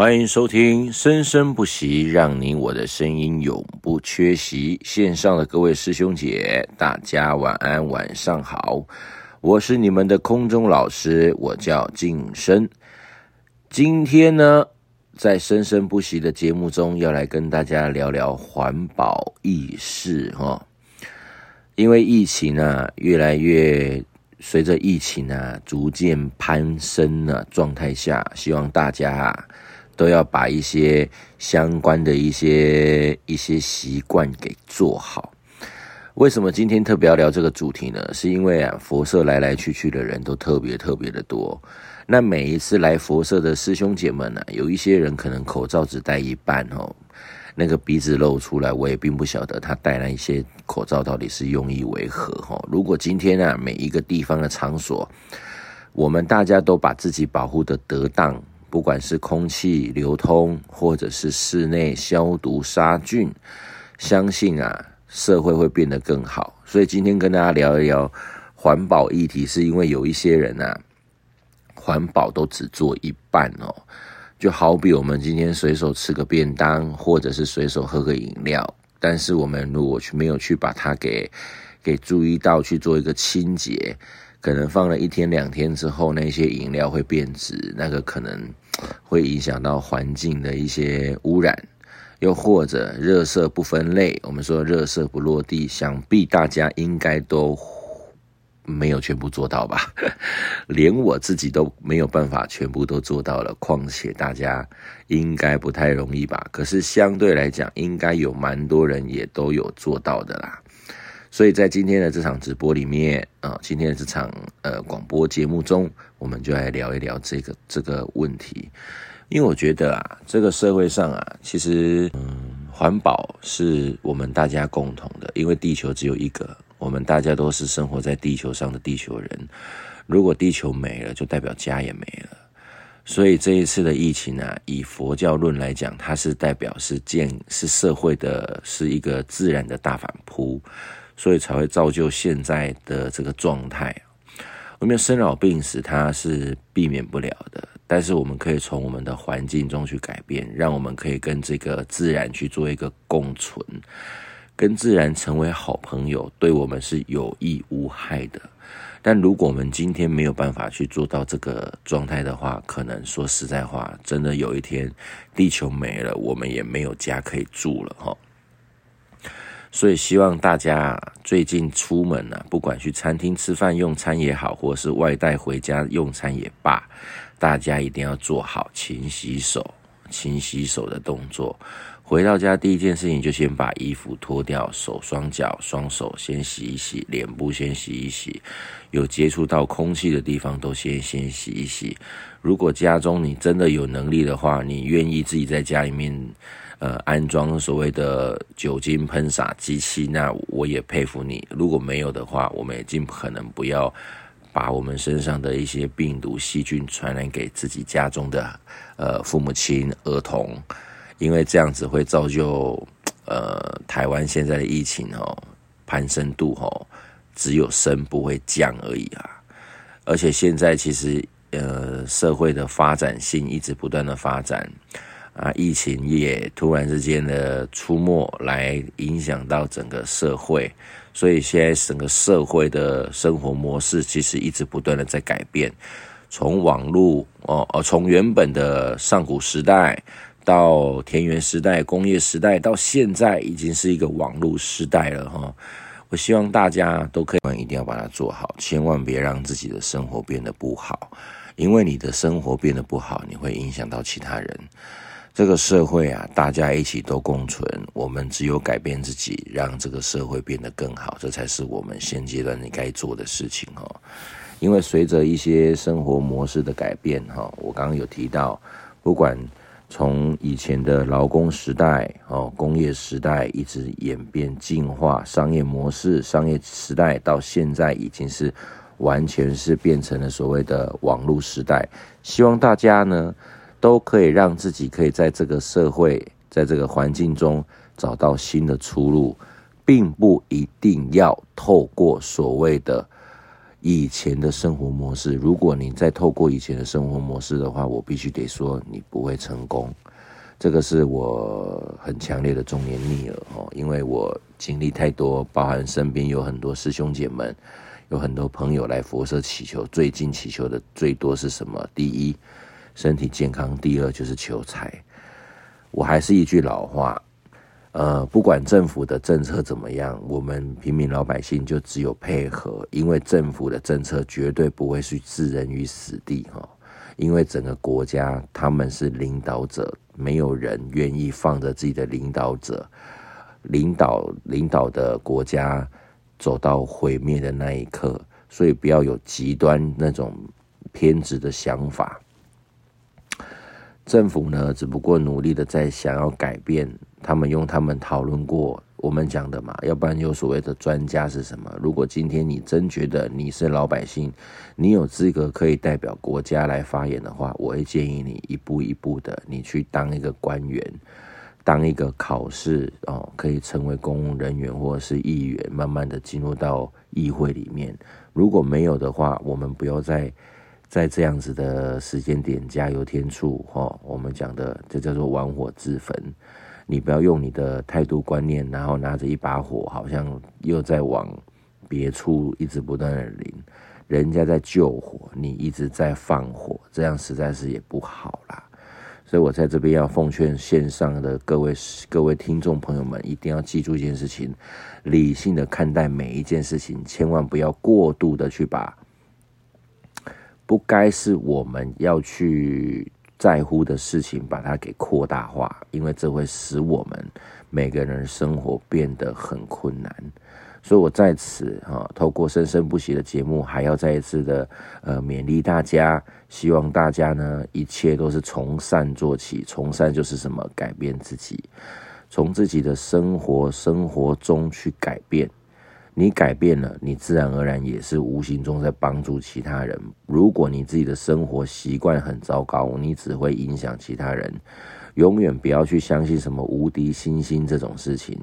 欢迎收听《生生不息》，让你我的声音永不缺席。线上的各位师兄姐，大家晚安，晚上好。我是你们的空中老师，我叫静生。今天呢，在《生生不息》的节目中，要来跟大家聊聊环保意识哈。因为疫情呢，越来越随着疫情啊逐渐攀升的状态下，希望大家。都要把一些相关的一些一些习惯给做好。为什么今天特别要聊这个主题呢？是因为啊，佛社来来去去的人都特别特别的多。那每一次来佛社的师兄姐们呢，有一些人可能口罩只戴一半哦，那个鼻子露出来，我也并不晓得他戴那一些口罩到底是用意为何哈。如果今天啊，每一个地方的场所，我们大家都把自己保护的得当。不管是空气流通，或者是室内消毒杀菌，相信啊，社会会变得更好。所以今天跟大家聊一聊环保议题，是因为有一些人啊，环保都只做一半哦。就好比我们今天随手吃个便当，或者是随手喝个饮料，但是我们如果去没有去把它给给注意到去做一个清洁。可能放了一天两天之后，那些饮料会变质，那个可能会影响到环境的一些污染，又或者热色不分类，我们说热色不落地，想必大家应该都没有全部做到吧？连我自己都没有办法全部都做到了，况且大家应该不太容易吧？可是相对来讲，应该有蛮多人也都有做到的啦。所以在今天的这场直播里面啊，今天的这场呃广播节目中，我们就来聊一聊这个这个问题。因为我觉得啊，这个社会上啊，其实嗯，环保是我们大家共同的，因为地球只有一个，我们大家都是生活在地球上的地球人。如果地球没了，就代表家也没了。所以这一次的疫情啊，以佛教论来讲，它是代表是建是社会的，是一个自然的大反扑。所以才会造就现在的这个状态。我们生老病死，它是避免不了的，但是我们可以从我们的环境中去改变，让我们可以跟这个自然去做一个共存，跟自然成为好朋友，对我们是有益无害的。但如果我们今天没有办法去做到这个状态的话，可能说实在话，真的有一天地球没了，我们也没有家可以住了哈。所以希望大家最近出门啊，不管去餐厅吃饭用餐也好，或是外带回家用餐也罢，大家一定要做好勤洗手、勤洗手的动作。回到家第一件事情就先把衣服脱掉，手双脚、双手先洗一洗，脸部先洗一洗，有接触到空气的地方都先先洗一洗。如果家中你真的有能力的话，你愿意自己在家里面。呃，安装所谓的酒精喷洒机器，那我也佩服你。如果没有的话，我们也尽可能不要把我们身上的一些病毒细菌传染给自己家中的呃父母亲、儿童，因为这样子会造就呃台湾现在的疫情哦攀升度哦只有升不会降而已啊。而且现在其实呃社会的发展性一直不断的发展。啊，疫情也突然之间的出没，来影响到整个社会，所以现在整个社会的生活模式其实一直不断的在改变。从网络哦哦，从原本的上古时代到田园时代、工业时代，到现在已经是一个网络时代了哈。我希望大家都可以一定要把它做好，千万别让自己的生活变得不好，因为你的生活变得不好，你会影响到其他人。这个社会啊，大家一起都共存。我们只有改变自己，让这个社会变得更好，这才是我们现阶段你该做的事情哈。因为随着一些生活模式的改变哈，我刚刚有提到，不管从以前的劳工时代哦，工业时代一直演变进化，商业模式、商业时代到现在已经是完全是变成了所谓的网络时代。希望大家呢。都可以让自己可以在这个社会，在这个环境中找到新的出路，并不一定要透过所谓的以前的生活模式。如果你再透过以前的生活模式的话，我必须得说你不会成功。这个是我很强烈的中年逆耳哦，因为我经历太多，包含身边有很多师兄姐们，有很多朋友来佛社祈求，最近祈求的最多是什么？第一，身体健康；第二就是求财。我还是一句老话。呃，不管政府的政策怎么样，我们平民老百姓就只有配合，因为政府的政策绝对不会去置人于死地哈。因为整个国家他们是领导者，没有人愿意放着自己的领导者领导领导的国家走到毁灭的那一刻，所以不要有极端那种偏执的想法。政府呢，只不过努力的在想要改变。他们用他们讨论过我们讲的嘛，要不然有所谓的专家是什么？如果今天你真觉得你是老百姓，你有资格可以代表国家来发言的话，我会建议你一步一步的，你去当一个官员，当一个考试哦，可以成为公务人员或者是议员，慢慢的进入到议会里面。如果没有的话，我们不要再在这样子的时间点加油添醋哈。我们讲的这叫做玩火自焚。你不要用你的态度观念，然后拿着一把火，好像又在往别处一直不断的淋，人家在救火，你一直在放火，这样实在是也不好啦。所以我在这边要奉劝线上的各位各位听众朋友们，一定要记住一件事情：理性的看待每一件事情，千万不要过度的去把不该是我们要去。在乎的事情，把它给扩大化，因为这会使我们每个人生活变得很困难。所以我在此啊，透过生生不息的节目，还要再一次的呃勉励大家，希望大家呢一切都是从善做起。从善就是什么？改变自己，从自己的生活生活中去改变。你改变了，你自然而然也是无形中在帮助其他人。如果你自己的生活习惯很糟糕，你只会影响其他人。永远不要去相信什么无敌星星这种事情。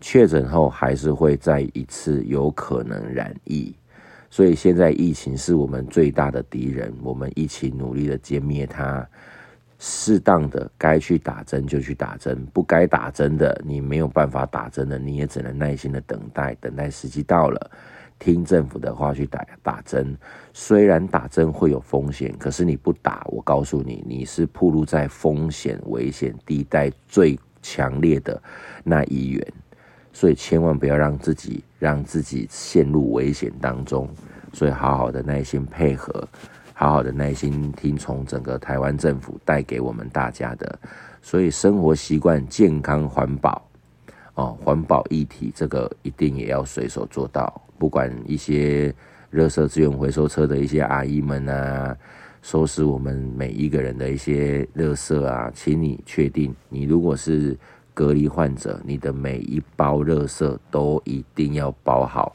确诊后还是会再一次有可能染疫，所以现在疫情是我们最大的敌人，我们一起努力的歼灭它。适当的该去打针就去打针，不该打针的你没有办法打针的，你也只能耐心的等待，等待时机到了，听政府的话去打打针。虽然打针会有风险，可是你不打，我告诉你，你是暴露在风险危险地带最强烈的那一员，所以千万不要让自己让自己陷入危险当中。所以好好的耐心配合。好好的耐心听从整个台湾政府带给我们大家的，所以生活习惯健康环保哦，环保议题这个一定也要随手做到。不管一些热色资源回收车的一些阿姨们啊，收拾我们每一个人的一些热色啊，请你确定，你如果是隔离患者，你的每一包热色都一定要包好，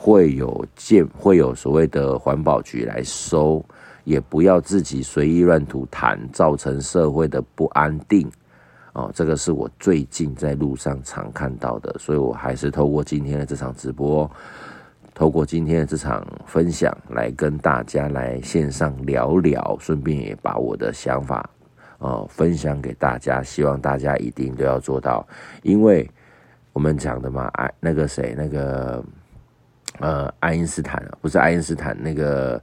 会有建会有所谓的环保局来收。也不要自己随意乱吐痰，造成社会的不安定。哦，这个是我最近在路上常看到的，所以我还是透过今天的这场直播，透过今天的这场分享，来跟大家来线上聊聊，顺便也把我的想法，呃，分享给大家。希望大家一定都要做到，因为我们讲的嘛，哎那个谁，那个呃，爱因斯坦不是爱因斯坦那个。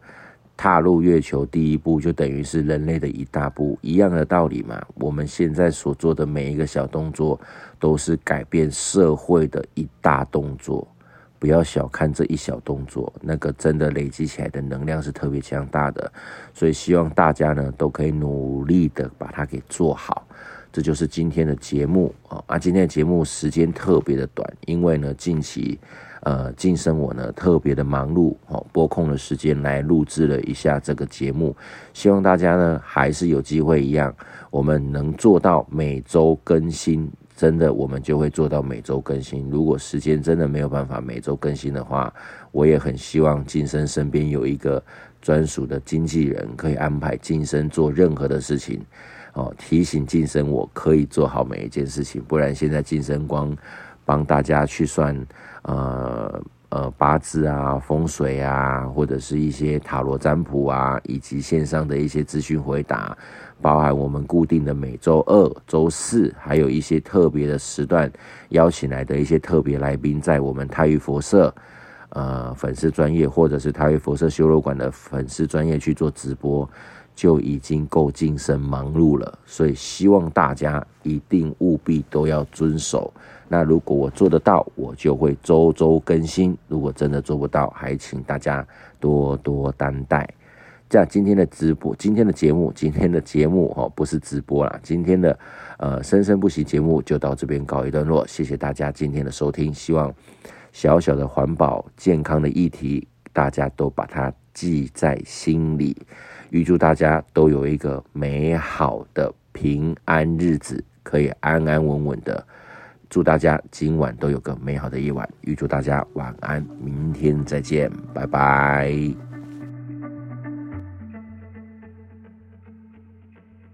踏入月球第一步，就等于是人类的一大步，一样的道理嘛。我们现在所做的每一个小动作，都是改变社会的一大动作。不要小看这一小动作，那个真的累积起来的能量是特别强大的。所以希望大家呢，都可以努力的把它给做好。这就是今天的节目啊！啊，今天的节目时间特别的短，因为呢，近期。呃，晋升我呢特别的忙碌哦，拨空了时间来录制了一下这个节目，希望大家呢还是有机会一样，我们能做到每周更新，真的我们就会做到每周更新。如果时间真的没有办法每周更新的话，我也很希望晋升身边有一个专属的经纪人，可以安排晋升做任何的事情哦，提醒晋升我可以做好每一件事情，不然现在晋升光帮大家去算。呃呃八字啊、风水啊，或者是一些塔罗占卜啊，以及线上的一些资讯回答，包含我们固定的每周二、周四，还有一些特别的时段邀请来的一些特别来宾，在我们太玉佛社呃粉丝专业，或者是泰玉佛社修罗馆的粉丝专业去做直播。就已经够精神忙碌了，所以希望大家一定务必都要遵守。那如果我做得到，我就会周周更新；如果真的做不到，还请大家多多担待。这样今天的直播，今天的节目，今天的节目哦，不是直播啦，今天的呃生生不息节目就到这边告一段落。谢谢大家今天的收听，希望小小的环保健康的议题，大家都把它记在心里。预祝大家都有一个美好的平安日子，可以安安稳稳的。祝大家今晚都有个美好的夜晚。预祝大家晚安，明天再见，拜拜。